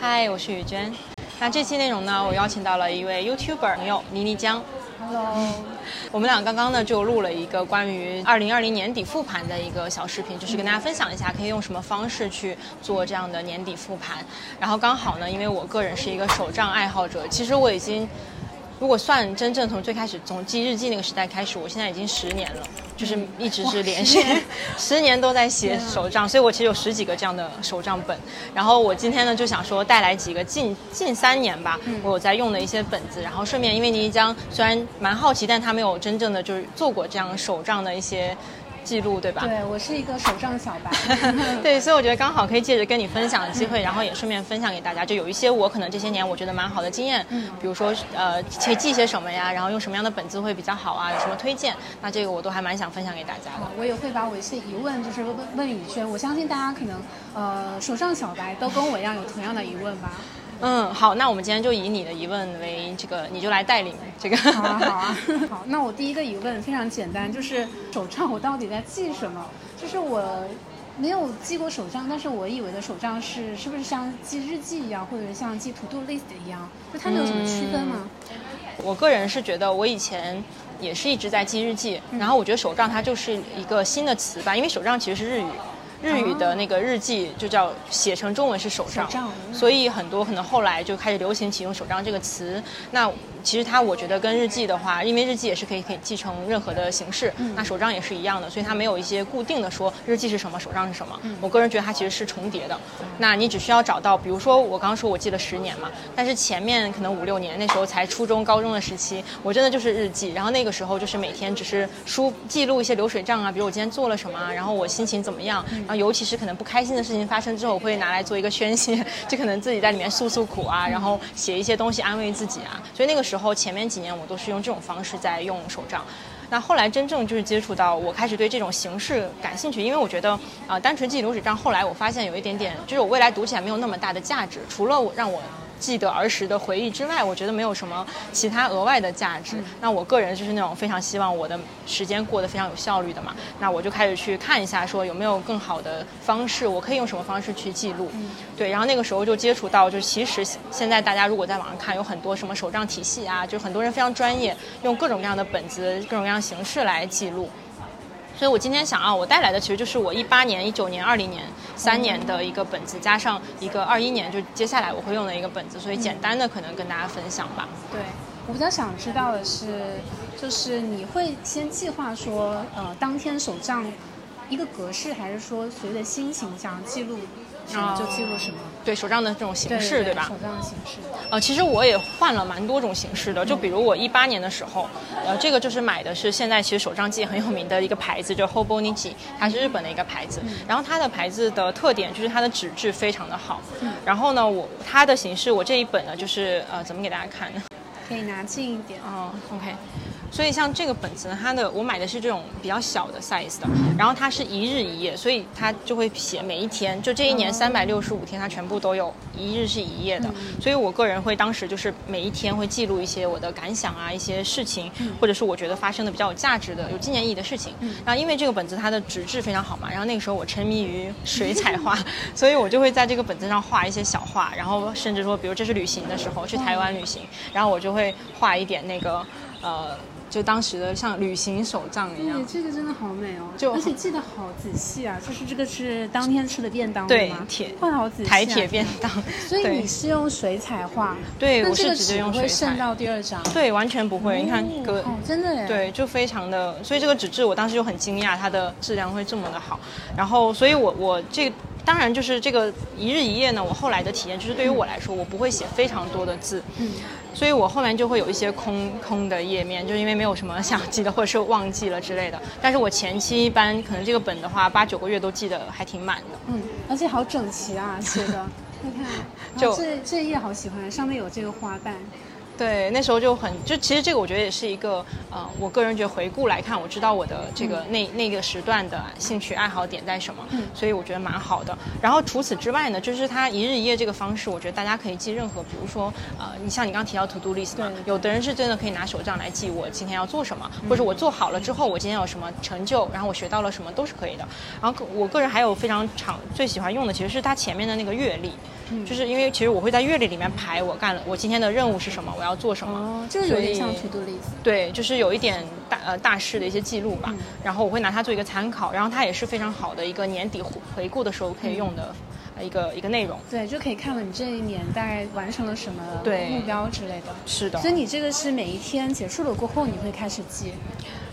嗨，我是雨娟。那这期内容呢，我邀请到了一位 YouTuber 朋友倪妮江。Hello，我们俩刚刚呢就录了一个关于二零二零年底复盘的一个小视频，就是跟大家分享一下可以用什么方式去做这样的年底复盘。然后刚好呢，因为我个人是一个手账爱好者，其实我已经。如果算真正从最开始从记日记那个时代开始，我现在已经十年了，就是一直是连续 十年都在写手账，所以我其实有十几个这样的手账本。然后我今天呢就想说带来几个近近三年吧，我有在用的一些本子，然后顺便因为倪一江虽然蛮好奇，但他没有真正的就是做过这样手账的一些。记录对吧？对我是一个手账小白。对，所以我觉得刚好可以借着跟你分享的机会，然后也顺便分享给大家，就有一些我可能这些年我觉得蛮好的经验，嗯，比如说呃，可以记些什么呀，然后用什么样的本子会比较好啊，有什么推荐？那这个我都还蛮想分享给大家的。我也会把我一些疑问就是问问宇轩，我相信大家可能呃手账小白都跟我一样有同样的疑问吧。嗯，好，那我们今天就以你的疑问为这个，你就来带领这个。好啊，好啊，好。那我第一个疑问非常简单，就是手账我到底在记什么？就是我没有记过手账，但是我以为的手账是是不是像记日记一样，或者是像记 to do list 一样？就它们有什么区分吗？我个人是觉得，我以前也是一直在记日记，然后我觉得手账它就是一个新的词吧，因为手账其实是日语。日语的那个日记就叫写成中文是手账，所以很多可能后来就开始流行起用手账这个词。那其实它我觉得跟日记的话，因为日记也是可以可以记成任何的形式，那手账也是一样的，所以它没有一些固定的说日记是什么，手账是什么。我个人觉得它其实是重叠的。那你只需要找到，比如说我刚刚说我记了十年嘛，但是前面可能五六年那时候才初中高中的时期，我真的就是日记，然后那个时候就是每天只是书记录一些流水账啊，比如我今天做了什么，然后我心情怎么样。然后尤其是可能不开心的事情发生之后，我会拿来做一个宣泄，就可能自己在里面诉诉苦啊，然后写一些东西安慰自己啊。所以那个时候前面几年我都是用这种方式在用手账。那后来真正就是接触到，我开始对这种形式感兴趣，因为我觉得啊、单纯记流水账，后来我发现有一点点，就是我未来读起来没有那么大的价值，除了我让我。记得儿时的回忆之外，我觉得没有什么其他额外的价值。那我个人就是那种非常希望我的时间过得非常有效率的嘛。那我就开始去看一下，说有没有更好的方式，我可以用什么方式去记录。对，然后那个时候就接触到，就其实现在大家如果在网上看，有很多什么手账体系啊，就很多人非常专业，用各种各样的本子、各种各样的形式来记录。所以我今天想啊，我带来的其实就是我一八年、一九年、二零年三年的一个本子，加上一个二一年，就接下来我会用的一个本子，所以简单的可能跟大家分享吧。对，我比较想知道的是，就是你会先计划说，呃，当天手账一个格式，还是说随着心情想记录就记录什么？对手账的这种形式，对吧？手账的形式。呃，其实我也换了蛮多种形式的，就比如我一八年的时候，呃，这个就是买的是现在其实手账界很有名的一个牌子，就 Hobonichi，它是日本的一个牌子。然后它的牌子的特点就是它的纸质非常的好。然后呢，我它的形式，我这一本呢就是呃，怎么给大家看呢？可以拿近一点。哦，OK。所以像这个本子呢，它的我买的是这种比较小的 size 的，然后它是一日一页，所以它就会写每一天，就这一年三百六十五天，它全部都有一日是一页的。所以我个人会当时就是每一天会记录一些我的感想啊，一些事情，或者是我觉得发生的比较有价值的、有纪念意义的事情。然后因为这个本子它的纸质非常好嘛，然后那个时候我沉迷于水彩画，所以我就会在这个本子上画一些小画，然后甚至说，比如这是旅行的时候去台湾旅行，然后我就会画一点那个呃。就当时的像旅行手账一样，对，这个真的好美哦，就而且记得好仔细啊。就是这个是当天吃的便当对吗？铁画好仔细、啊，台铁便当。所以你是用水彩画？对，我是直接用水彩。会渗到第二张？对，完全不会。你看，哥，哦，真的耶。对，就非常的，所以这个纸质我当时就很惊讶，它的质量会这么的好。然后，所以我我这。当然，就是这个一日一夜呢。我后来的体验就是，对于我来说，我不会写非常多的字，嗯，所以我后面就会有一些空空的页面，就因为没有什么想记的，或者是忘记了之类的。但是我前期一般可能这个本的话，八九个月都记得还挺满的。嗯，而且好整齐啊，写的，你看，就这这一页好喜欢，上面有这个花瓣。对，那时候就很就其实这个我觉得也是一个呃，我个人觉得回顾来看，我知道我的这个、嗯、那那个时段的兴趣爱好点在什么，嗯、所以我觉得蛮好的。然后除此之外呢，就是它一日一夜这个方式，我觉得大家可以记任何，比如说呃，你像你刚提到 to do list 嘛，有的人是真的可以拿手账来记我今天要做什么，或者我做好了之后我今天有什么成就，然后我学到了什么都是可以的。然后我个人还有非常常最喜欢用的其实是它前面的那个阅历。就是因为其实我会在月历里面排我干了我今天的任务是什么，我要做什么。哦，这个有点像 to do list。对，就是有一点大呃大事的一些记录吧。然后我会拿它做一个参考，然后它也是非常好的一个年底回顾的时候可以用的。一个一个内容，对，就可以看了你这一年大概完成了什么目标之类的。是的，所以你这个是每一天结束了过后，你会开始记。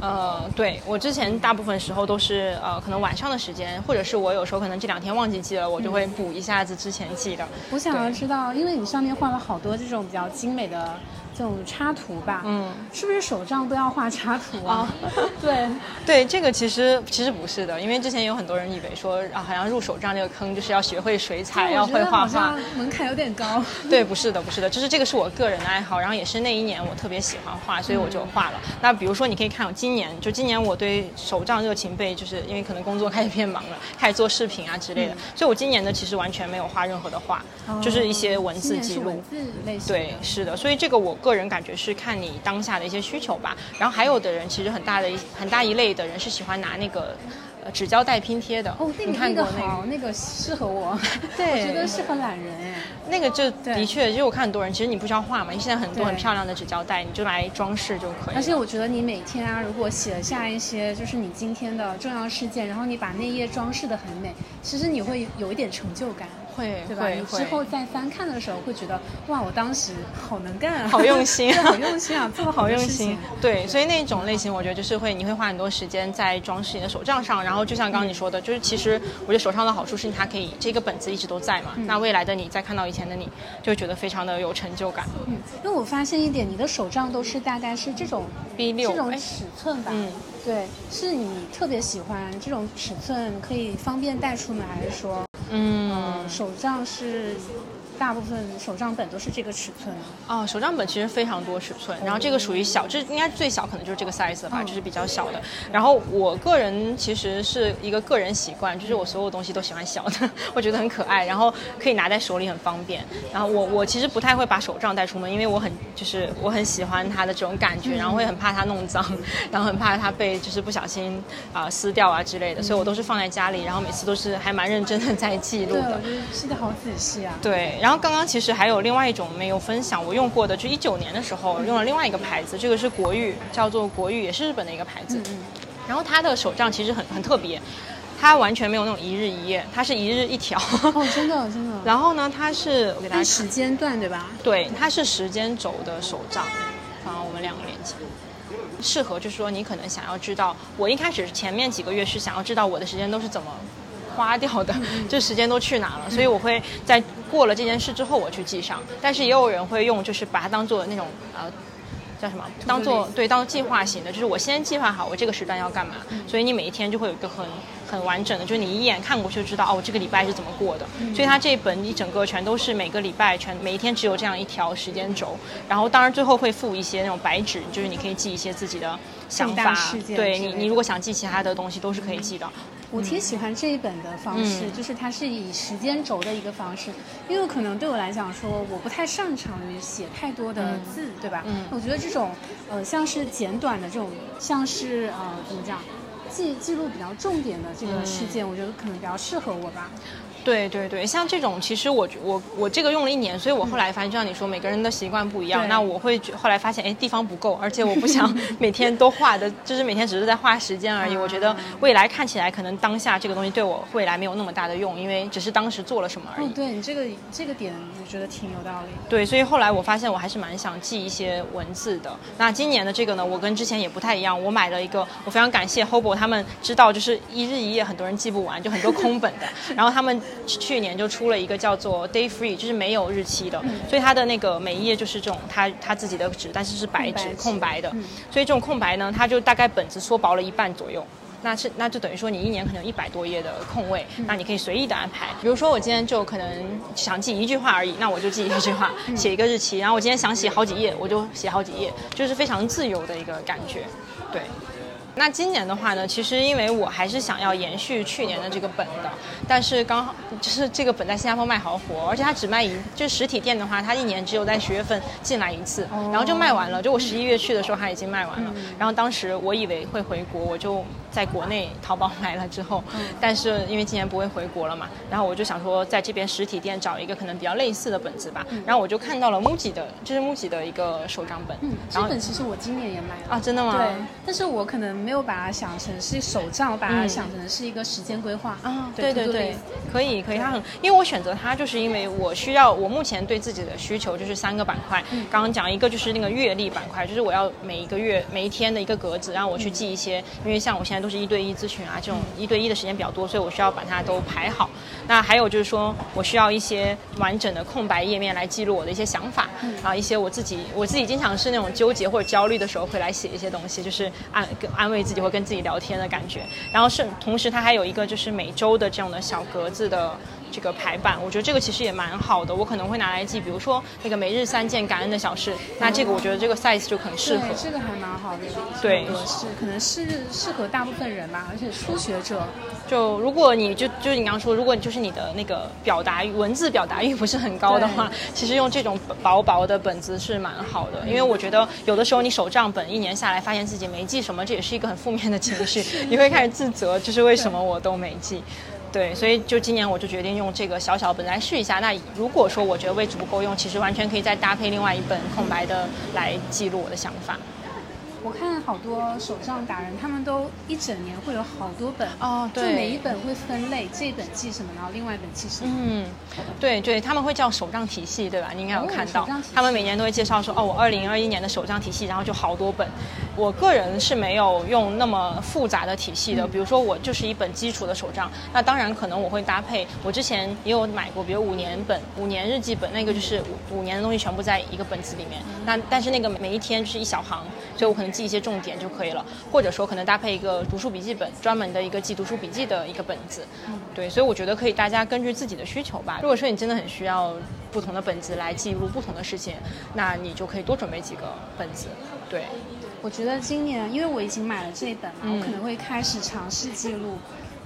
呃，对我之前大部分时候都是呃，可能晚上的时间，或者是我有时候可能这两天忘记记了，我就会补一下子之前记的。我想要知道，因为你上面画了好多这种比较精美的。这种插图吧，嗯，是不是手账都要画插图啊？对 对，这个其实其实不是的，因为之前有很多人以为说啊，好像入手账这个坑就是要学会水彩，要会画画，门槛有点高。对，不是的，不是的，就是这个是我个人的爱好，然后也是那一年我特别喜欢画，所以我就画了。那比如说你可以看我今年，就今年我对手账热情被，就是因为可能工作开始变忙了，开始做视频啊之类的，所以我今年呢其实完全没有画任何的画，就是一些文字记录。文字类型。对，是的，所以这个我个。个人感觉是看你当下的一些需求吧，然后还有的人其实很大的一很大一类的人是喜欢拿那个。呃，纸胶带拼贴的。哦，那个那个好，那个适合我，对，我觉得适合懒人。哎。那个就的确，其实我看很多人，其实你不需要画嘛，你现在很多很漂亮的纸胶带，你就来装饰就可以。而且我觉得你每天啊，如果写下一些就是你今天的重要事件，然后你把那页装饰的很美，其实你会有一点成就感，会，对吧？你之后再翻看的时候会觉得哇，我当时好能干，好用心，好用心啊，做的好用心。对，所以那种类型，我觉得就是会，你会花很多时间在装饰你的手账上。然后就像刚刚你说的，就是其实我觉得手账的好处是它可以这个本子一直都在嘛。那未来的你再看到以前的你，就觉得非常的有成就感。嗯，因为我发现一点，你的手账都是大概是这种 B 六这种尺寸吧？嗯，对，是你特别喜欢这种尺寸，可以方便带出门，还是说，嗯，手账是？大部分手账本都是这个尺寸哦，手账本其实非常多尺寸，然后这个属于小，这应该最小可能就是这个 size 吧，就是比较小的。然后我个人其实是一个个人习惯，就是我所有东西都喜欢小的，我觉得很可爱，然后可以拿在手里很方便。然后我我其实不太会把手账带出门，因为我很就是我很喜欢它的这种感觉，然后会很怕它弄脏，然后很怕它被就是不小心啊撕掉啊之类的，所以我都是放在家里，然后每次都是还蛮认真的在记录的。对，记得好仔细啊。对，然后。然后刚刚其实还有另外一种没有分享，我用过的，就一九年的时候用了另外一个牌子，这个是国誉，叫做国誉，也是日本的一个牌子。嗯。然后它的手账其实很很特别，它完全没有那种一日一夜，它是一日一条。哦，真的真的。然后呢，它是我给大家时间段对吧？对，它是时间轴的手账。啊，我们两个连接。适合就是说你可能想要知道，我一开始前面几个月是想要知道我的时间都是怎么。花掉的，这时间都去哪了？所以我会在过了这件事之后我去记上。但是也有人会用，就是把它当做那种呃。叫什么？当做对，当做计划型的，就是我先计划好我这个时段要干嘛，所以你每一天就会有一个很很完整的，就是你一眼看过去就知道哦，我这个礼拜是怎么过的。所以它这一本一整个全都是每个礼拜全每一天只有这样一条时间轴，然后当然最后会附一些那种白纸，就是你可以记一些自己的想法。对你，你如果想记其他的东西都是可以记的。我挺喜欢这一本的方式，就是它是以时间轴的一个方式，因为可能对我来讲说，我不太擅长于写太多的字，对吧？嗯，我觉得这种呃像是简短的这种，像是呃怎么讲，记记录比较重点的这个事件，我觉得可能比较适合我吧。对对对，像这种其实我我我这个用了一年，所以我后来发现，就像你说，每个人的习惯不一样。那我会后来发现，哎，地方不够，而且我不想 每天都画的，就是每天只是在花时间而已。我觉得未来看起来可能当下这个东西对我未来没有那么大的用，因为只是当时做了什么而已。对你这个这个点，我觉得挺有道理。对，所以后来我发现我还是蛮想记一些文字的。那今年的这个呢，我跟之前也不太一样，我买了一个，我非常感谢 Hobo 他们知道，就是一日一夜很多人记不完，就很多空本的，然后他们。去年就出了一个叫做 Day Free，就是没有日期的，所以它的那个每一页就是这种它它自己的纸，但是是白纸空白的，所以这种空白呢，它就大概本子缩薄了一半左右，那是那就等于说你一年可能有一百多页的空位，那你可以随意的安排，比如说我今天就可能想记一句话而已，那我就记一句话，写一个日期，然后我今天想写好几页，我就写好几页，就是非常自由的一个感觉，对。那今年的话呢，其实因为我还是想要延续去年的这个本的，但是刚好就是这个本在新加坡卖好火，而且它只卖一，就是实体店的话，它一年只有在十月份进来一次，然后就卖完了。就我十一月去的时候，它已经卖完了。然后当时我以为会回国，我就在国内淘宝买了之后，但是因为今年不会回国了嘛，然后我就想说在这边实体店找一个可能比较类似的本子吧。然后我就看到了 MUJI 的，这是 MUJI 的一个手账本。嗯，这本其实我今年也买了啊，真的吗？对，但是我可能没有把它想成是手账，我把它想成是一个时间规划啊。对对对，可以可以，它很，因为我选择它就是因为我需要，我目前对自己的需求就是三个板块。刚刚讲一个就是那个月历板块，就是我要每一个月每一天的一个格子，让我去记一些，因为像我现在都是一对一咨询啊，这种一对一的时间比较多，所以我需要把它都排好。那还有就是说我需要一些完整的空白页面来记录我的一些想法啊，一些我自己我自己经常是那种纠结或者焦虑的时候会来写一些东西，就是安安慰自己或跟自己聊天的感觉。然后是同时它还有一个就是每周的这样的小格子的。这个排版，我觉得这个其实也蛮好的，我可能会拿来记，比如说那个每日三件感恩的小事，那这个我觉得这个 size 就很适合。这个还蛮好的，对，格式可能是适合大部分人吧，而且初学者。就如果你就就是你刚刚说，如果就是你的那个表达文字表达欲不是很高的话，其实用这种薄薄的本子是蛮好的，因为我觉得有的时候你手账本一年下来，发现自己没记什么，这也是一个很负面的情绪，你会开始自责，就是为什么我都没记。对，所以就今年我就决定用这个小小本来试一下。那如果说我觉得位置不够用，其实完全可以再搭配另外一本空白的来记录我的想法。我看好多手账达人，他们都一整年会有好多本哦，对，就每一本会分类，这本记什么，然后另外一本记什么。嗯，对对，他们会叫手账体系，对吧？你应该有看到，他们每年都会介绍说，哦，我二零二一年的手账体系，然后就好多本。我个人是没有用那么复杂的体系的，比如说我就是一本基础的手账，那当然可能我会搭配，我之前也有买过，比如五年本、五年日记本，那个就是五五年的东西全部在一个本子里面。那但是那个每一天就是一小行，所以我可能记一些重点就可以了，或者说可能搭配一个读书笔记本，专门的一个记读书笔记的一个本子。对，所以我觉得可以大家根据自己的需求吧。如果说你真的很需要不同的本子来记录不同的事情，那你就可以多准备几个本子。对。我觉得今年，因为我已经买了这本嘛，我可能会开始尝试记录，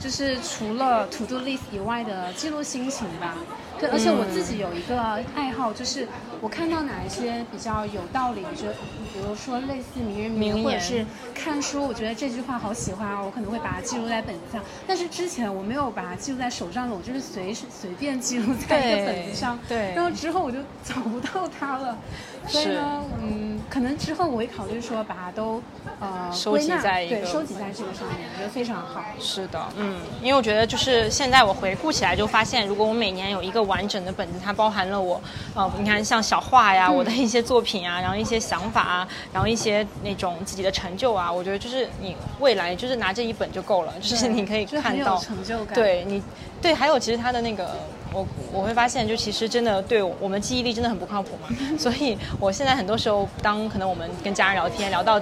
就是除了 to do list 以外的记录心情吧。对，而且我自己有一个爱好，就是我看到哪一些比较有道理，就比如说类似名人名言，或者是看书，我觉得这句话好喜欢啊，我可能会把它记录在本子上。但是之前我没有把它记录在手上的，我就是随随便记录在一个本子上，对，然后之后我就找不到它了。所以呢，嗯，可能之后我会考虑说把它都呃收集在一个对收集在这个上面，我觉得非常好。是的，嗯，因为我觉得就是现在我回顾起来就发现，如果我每年有一个完整的本子，它包含了我呃，你看像小画呀，我的一些作品啊，然后一些想法啊，然后一些那种自己的成就啊，我觉得就是你未来就是拿这一本就够了，就是你可以看到成就感。对你，对，还有其实它的那个。我我会发现，就其实真的对我们记忆力真的很不靠谱嘛，所以我现在很多时候，当可能我们跟家人聊天，聊到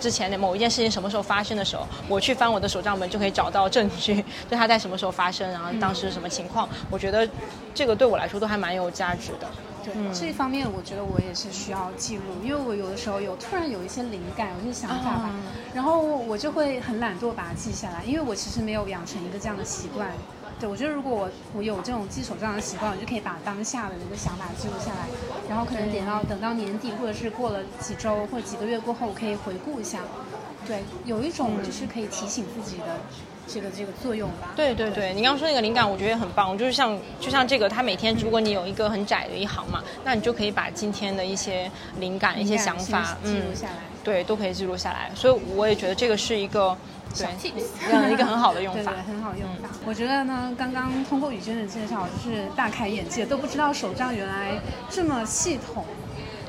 之前的某一件事情什么时候发生的时候，我去翻我的手账本，就可以找到证据，就它在什么时候发生，然后当时什么情况。我觉得这个对我来说都还蛮有价值的。对这一方面，我觉得我也是需要记录，因为我有的时候有突然有一些灵感，有一些想法吧，然后我就会很懒惰把它记下来，因为我其实没有养成一个这样的习惯。对，我觉得如果我我有这种记手账的习惯，我就可以把当下的那个想法记录下来，然后可能等到等到年底，或者是过了几周或者几个月过后，我可以回顾一下。对，有一种就是可以提醒自己的这个这个作用吧。对对对，你刚刚说那个灵感，我觉得也很棒。就是像就像这个，它每天如果你有一个很窄的一行嘛，那你就可以把今天的一些灵感、一些想法，嗯，记录下来。对，都可以记录下来。所以我也觉得这个是一个。小 tips，嗯，一个很好的用法，对对，很好用法。我觉得呢，刚刚通过宇娟的介绍，就是大开眼界，都不知道手账原来这么系统。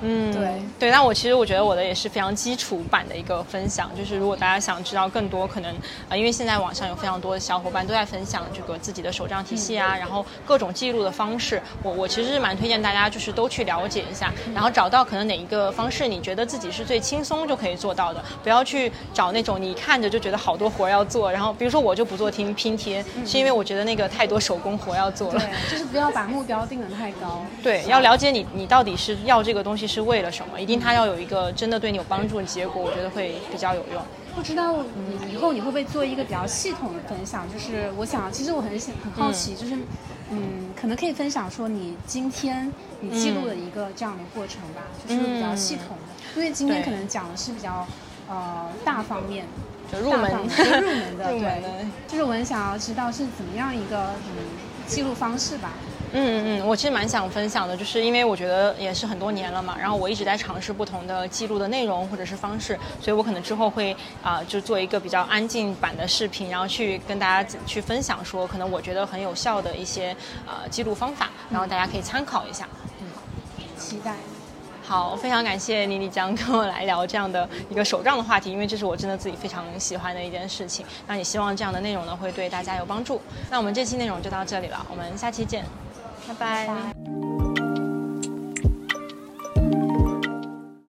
嗯，对。对，那我其实我觉得我的也是非常基础版的一个分享，就是如果大家想知道更多，可能啊，因为现在网上有非常多的小伙伴都在分享这个自己的手账体系啊，然后各种记录的方式，我我其实是蛮推荐大家就是都去了解一下，然后找到可能哪一个方式你觉得自己是最轻松就可以做到的，不要去找那种你看着就觉得好多活要做，然后比如说我就不做拼拼贴，是因为我觉得那个太多手工活要做了，对，就是不要把目标定得太高，对，要了解你你到底是要这个东西是为了什么，一定它要有一个真的对你有帮助的结果，我觉得会比较有用。不知道你以后你会不会做一个比较系统的分享？就是我想，其实我很想很好奇，就是嗯，可能可以分享说你今天你记录的一个这样的过程吧，就是比较系统的。因为今天可能讲的是比较呃大方面。就入门入门的，入门的，就是我很想要知道是怎么样一个嗯记录方式吧。嗯嗯嗯，我其实蛮想分享的，就是因为我觉得也是很多年了嘛，然后我一直在尝试不同的记录的内容或者是方式，所以我可能之后会啊、就做一个比较安静版的视频，然后去跟大家去分享说，可能我觉得很有效的一些呃记录方法，然后大家可以参考一下。嗯期待。好，非常感谢妮妮江跟我来聊这样的一个手账的话题，因为这是我真的自己非常喜欢的一件事情。那也希望这样的内容呢会对大家有帮助。那我们这期内容就到这里了，我们下期见，拜拜。拜